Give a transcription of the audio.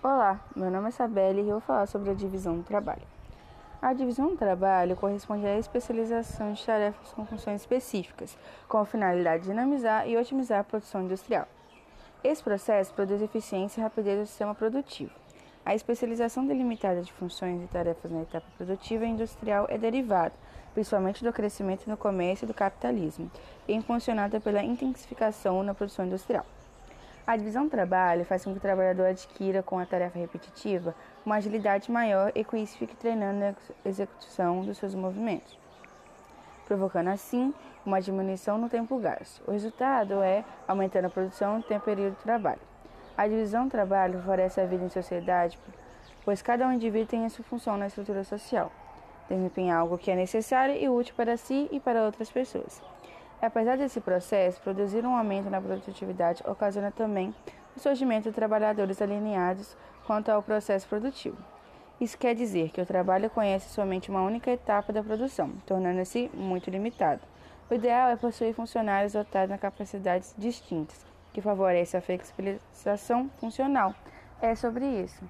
Olá, meu nome é Sabelle e eu vou falar sobre a divisão do trabalho. A divisão do trabalho corresponde à especialização de tarefas com funções específicas, com a finalidade de dinamizar e otimizar a produção industrial. Esse processo produz eficiência e rapidez do sistema produtivo. A especialização delimitada de funções e tarefas na etapa produtiva e industrial é derivada, principalmente do crescimento no comércio e do capitalismo, e impulsionada pela intensificação na produção industrial. A divisão do trabalho faz com que o trabalhador adquira, com a tarefa repetitiva, uma agilidade maior e com isso fique treinando a execução dos seus movimentos, provocando assim uma diminuição no tempo gasto. O resultado é aumentando a produção no tempo período de trabalho. A divisão do trabalho favorece a vida em sociedade, pois cada um indivíduo tem a sua função na estrutura social, desempenhar algo que é necessário e útil para si e para outras pessoas. Apesar desse processo, produzir um aumento na produtividade ocasiona também o surgimento de trabalhadores alinhados quanto ao processo produtivo. Isso quer dizer que o trabalho conhece somente uma única etapa da produção, tornando-se muito limitado. O ideal é possuir funcionários dotados de capacidades distintas, que favorecem a flexibilização funcional. É sobre isso.